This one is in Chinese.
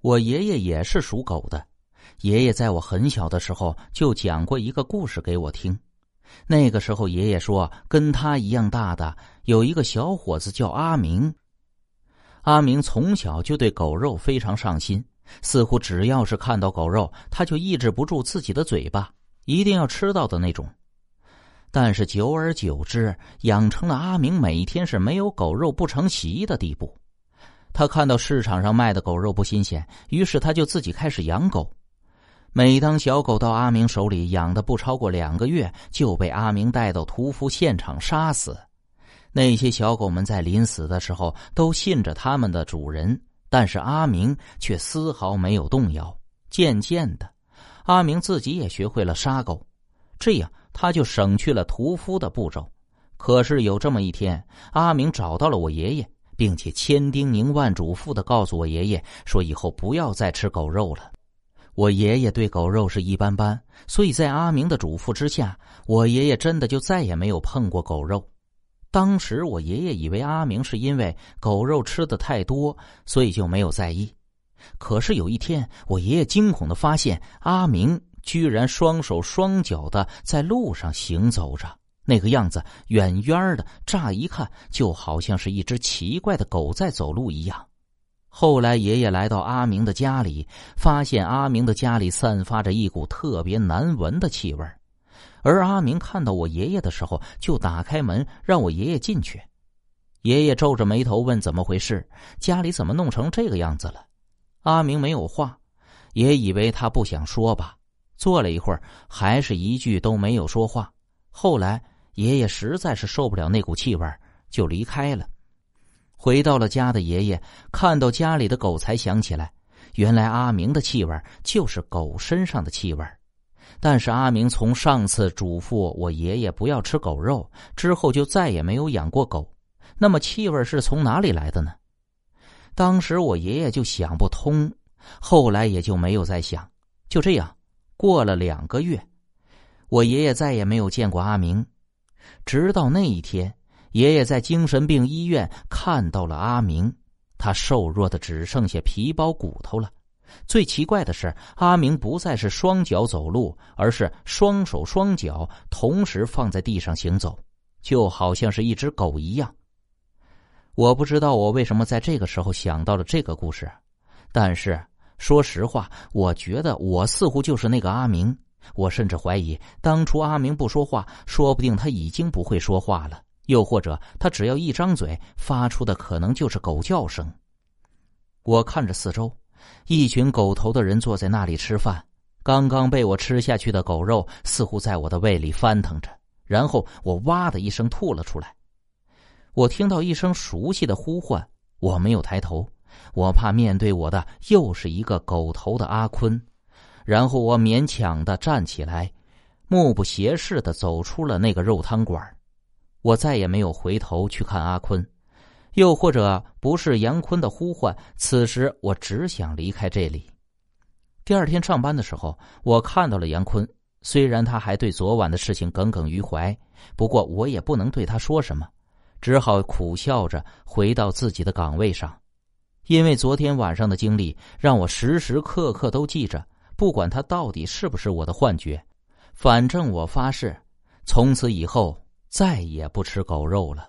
我爷爷也是属狗的，爷爷在我很小的时候就讲过一个故事给我听。那个时候，爷爷说，跟他一样大的有一个小伙子叫阿明。阿明从小就对狗肉非常上心，似乎只要是看到狗肉，他就抑制不住自己的嘴巴，一定要吃到的那种。但是久而久之，养成了阿明每天是没有狗肉不成席的地步。他看到市场上卖的狗肉不新鲜，于是他就自己开始养狗。每当小狗到阿明手里养的不超过两个月，就被阿明带到屠夫现场杀死。那些小狗们在临死的时候都信着他们的主人，但是阿明却丝毫没有动摇。渐渐的，阿明自己也学会了杀狗，这样他就省去了屠夫的步骤。可是有这么一天，阿明找到了我爷爷，并且千叮咛万嘱咐的告诉我爷爷说：“以后不要再吃狗肉了。”我爷爷对狗肉是一般般，所以在阿明的嘱咐之下，我爷爷真的就再也没有碰过狗肉。当时我爷爷以为阿明是因为狗肉吃的太多，所以就没有在意。可是有一天，我爷爷惊恐的发现，阿明居然双手双脚的在路上行走着，那个样子远远的，乍一看就好像是一只奇怪的狗在走路一样。后来，爷爷来到阿明的家里，发现阿明的家里散发着一股特别难闻的气味而阿明看到我爷爷的时候，就打开门让我爷爷进去。爷爷皱着眉头问：“怎么回事？家里怎么弄成这个样子了？”阿明没有话，也以为他不想说吧。坐了一会儿，还是一句都没有说话。后来，爷爷实在是受不了那股气味就离开了。回到了家的爷爷看到家里的狗，才想起来，原来阿明的气味就是狗身上的气味。但是阿明从上次嘱咐我爷爷不要吃狗肉之后，就再也没有养过狗。那么气味是从哪里来的呢？当时我爷爷就想不通，后来也就没有再想。就这样过了两个月，我爷爷再也没有见过阿明，直到那一天。爷爷在精神病医院看到了阿明，他瘦弱的只剩下皮包骨头了。最奇怪的是，阿明不再是双脚走路，而是双手双脚同时放在地上行走，就好像是一只狗一样。我不知道我为什么在这个时候想到了这个故事，但是说实话，我觉得我似乎就是那个阿明。我甚至怀疑，当初阿明不说话，说不定他已经不会说话了。又或者，他只要一张嘴，发出的可能就是狗叫声。我看着四周，一群狗头的人坐在那里吃饭。刚刚被我吃下去的狗肉似乎在我的胃里翻腾着，然后我哇的一声吐了出来。我听到一声熟悉的呼唤，我没有抬头，我怕面对我的又是一个狗头的阿坤。然后我勉强的站起来，目不斜视的走出了那个肉汤馆。我再也没有回头去看阿坤，又或者不是杨坤的呼唤。此时我只想离开这里。第二天上班的时候，我看到了杨坤。虽然他还对昨晚的事情耿耿于怀，不过我也不能对他说什么，只好苦笑着回到自己的岗位上。因为昨天晚上的经历，让我时时刻刻都记着。不管他到底是不是我的幻觉，反正我发誓，从此以后。再也不吃狗肉了。